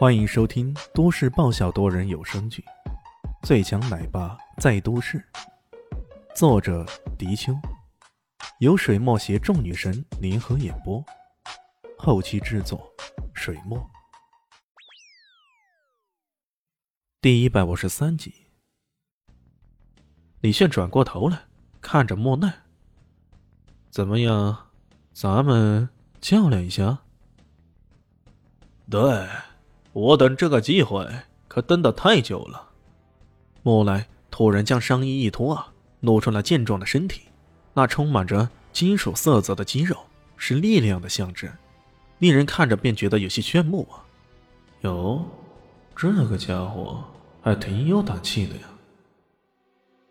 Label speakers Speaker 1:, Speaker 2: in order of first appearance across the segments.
Speaker 1: 欢迎收听都市爆笑多人有声剧《最强奶爸在都市》，作者：迪秋，由水墨携众女神联合演播，后期制作：水墨。第一百五十三集，李炫转过头来看着莫奈：“怎么样，咱们较量一下？”“
Speaker 2: 对。”我等这个机会可等得太久了。
Speaker 1: 莫来突然将上衣一脱啊，露出了健壮的身体，那充满着金属色泽的肌肉是力量的象征，令人看着便觉得有些炫目啊！哟，这个家伙还挺有胆气的呀。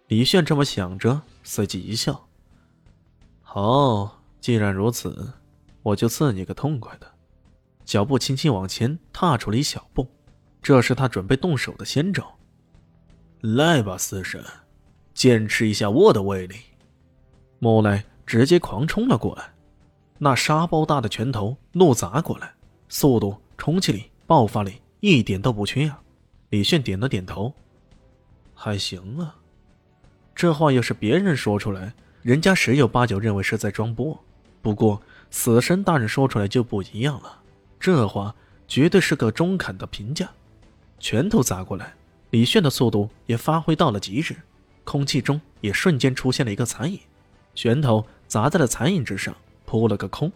Speaker 1: 李炫这么想着，随即一笑：“好，既然如此，我就赐你个痛快的。”脚步轻轻往前踏出了一小步，这是他准备动手的先兆。
Speaker 2: 来吧，死神，见识一下我的威力！
Speaker 1: 莫奈直接狂冲了过来，那沙包大的拳头怒砸过来，速度、冲击力、爆发力一点都不缺啊！李炫点了点头，还行啊。这话要是别人说出来，人家十有八九认为是在装波。不过死神大人说出来就不一样了。这话绝对是个中肯的评价。拳头砸过来，李炫的速度也发挥到了极致，空气中也瞬间出现了一个残影，拳头砸在了残影之上，扑了个空。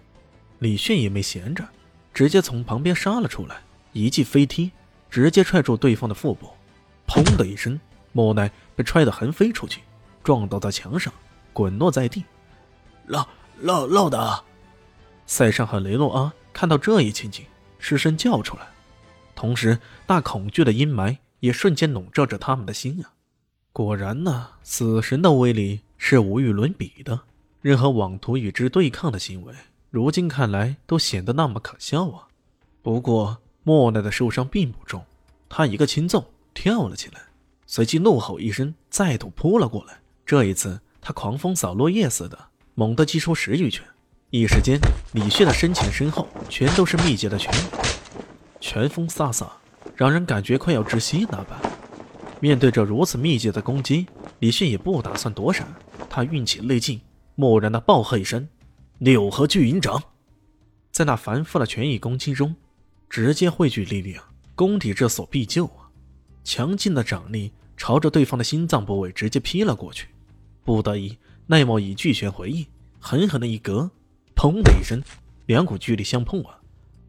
Speaker 1: 李炫也没闲着，直接从旁边杀了出来，一记飞踢，直接踹住对方的腹部。砰的一声，莫奈被踹得横飞出去，撞倒在墙上，滚落在地。
Speaker 2: 老老老大，
Speaker 1: 塞尚和雷诺阿。看到这一情景，失声叫出来，同时那恐惧的阴霾也瞬间笼罩着他们的心啊！果然呢，死神的威力是无与伦比的，任何妄图与之对抗的行为，如今看来都显得那么可笑啊！不过莫奈的受伤并不重，他一个轻纵跳了起来，随即怒吼一声，再度扑了过来。这一次，他狂风扫落叶似的，猛地击出十余拳。一时间，李炫的身前身后全都是密集的拳，拳风飒飒，让人感觉快要窒息那般。面对着如此密集的攻击，李炫也不打算躲闪，他运起内劲，蓦然的暴喝一声：“六合巨云掌！”在那繁复的拳影攻击中，直接汇聚力量，攻抵这所必救啊！强劲的掌力朝着对方的心脏部位直接劈了过去，不得已，奈莫以巨拳回应，狠狠的一格。砰的一声，两股巨力相碰啊！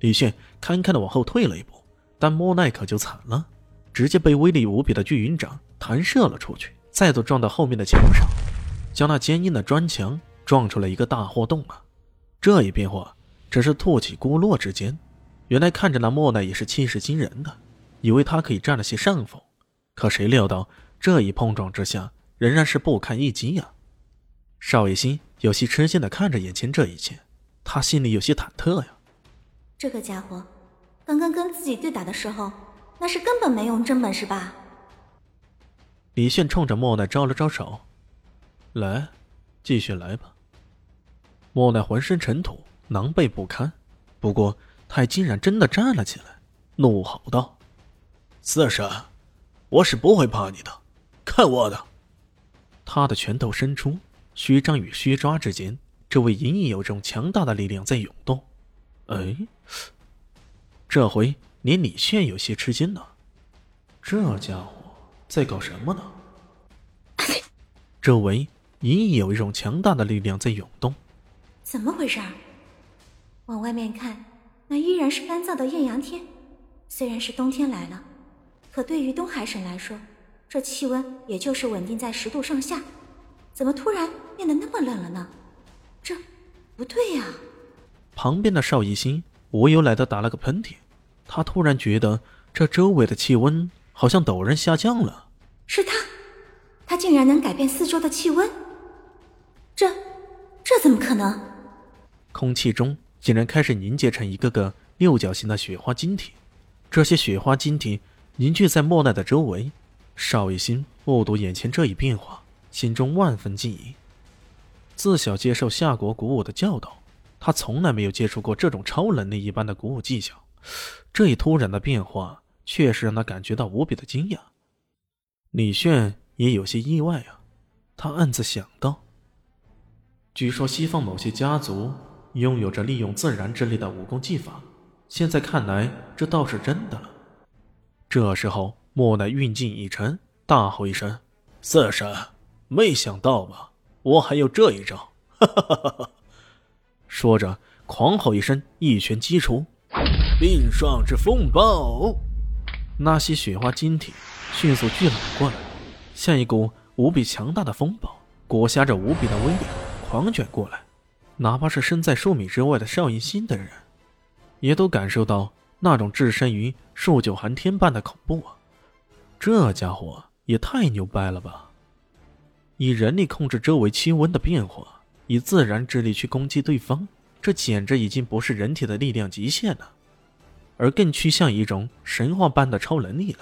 Speaker 1: 李炫堪堪的往后退了一步，但莫奈可就惨了，直接被威力无比的巨云掌弹射了出去，再度撞到后面的墙上，将那坚硬的砖墙撞出了一个大豁洞啊！这一变化只是吐起孤落之间，原来看着那莫奈也是气势惊人的，以为他可以占了些上风，可谁料到这一碰撞之下，仍然是不堪一击呀！邵艺兴有些吃惊的看着眼前这一切，他心里有些忐忑呀。
Speaker 3: 这个家伙，刚刚跟自己对打的时候，那是根本没用真本事吧？
Speaker 1: 李炫冲着莫奈招了招手，来，继续来吧。莫奈浑身尘土，狼狈不堪，不过他竟然真的站了起来，怒吼道：“
Speaker 2: 四神，我是不会怕你的，看我的！”
Speaker 1: 他的拳头伸出。虚张与虚抓之间，这位隐隐有种强大的力量在涌动。哎，这回连李炫有些吃惊了。这家伙在搞什么呢？周围隐隐有一种强大的力量在涌动。
Speaker 3: 怎么回事？往外面看，那依然是干燥的艳阳天。虽然是冬天来了，可对于东海省来说，这气温也就是稳定在十度上下。怎么突然变得那么冷了呢？这不对呀！
Speaker 1: 旁边的邵艺兴无由来的打了个喷嚏，他突然觉得这周围的气温好像陡然下降了。
Speaker 3: 是他，他竟然能改变四周的气温？这这怎么可能？
Speaker 1: 空气中竟然开始凝结成一个个六角形的雪花晶体，这些雪花晶体凝聚在莫奈的周围。邵艺兴目睹眼前这一变化。心中万分惊疑。自小接受夏国古武的教导，他从来没有接触过这种超能力一般的古武技巧，这一突然的变化确实让他感觉到无比的惊讶。李炫也有些意外啊，他暗自想到：据说西方某些家族拥有着利用自然之力的武功技法，现在看来这倒是真的了。这时候，莫奈运劲一沉，大吼一声：“
Speaker 2: 四神，没想到吧？我还有这一招！”哈哈哈哈
Speaker 1: 说着，狂吼一声，一拳击出，
Speaker 2: 冰霜之风暴。
Speaker 1: 那些雪花晶体迅速聚拢过来，像一股无比强大的风暴，裹挟着无比的威力狂卷过来。哪怕是身在数米之外的邵逸心的人，也都感受到。那种置身于数九寒天般的恐怖啊！这家伙也太牛掰了吧！以人力控制周围气温的变化，以自然之力去攻击对方，这简直已经不是人体的力量极限了，而更趋向一种神话般的超能力了。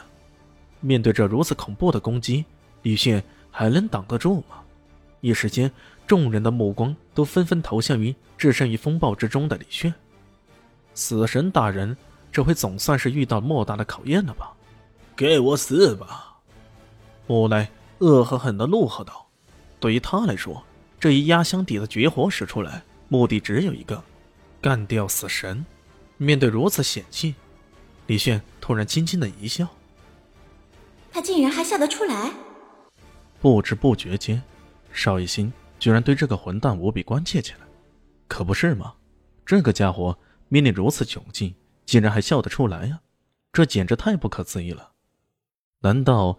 Speaker 1: 面对这如此恐怖的攻击，李炫还能挡得住吗？一时间，众人的目光都纷纷投向于置身于风暴之中的李炫。死神大人。这回总算是遇到莫大的考验了吧？
Speaker 2: 给我死吧！
Speaker 1: 莫奈恶狠狠地怒喝道。对于他来说，这一压箱底的绝活使出来，目的只有一个：干掉死神。面对如此险境，李炫突然轻轻的一笑。
Speaker 3: 他竟然还笑得出来！
Speaker 1: 不知不觉间，邵一心居然对这个混蛋无比关切起来。可不是吗？这个家伙面临如此窘境。竟然还笑得出来呀！这简直太不可思议了。难道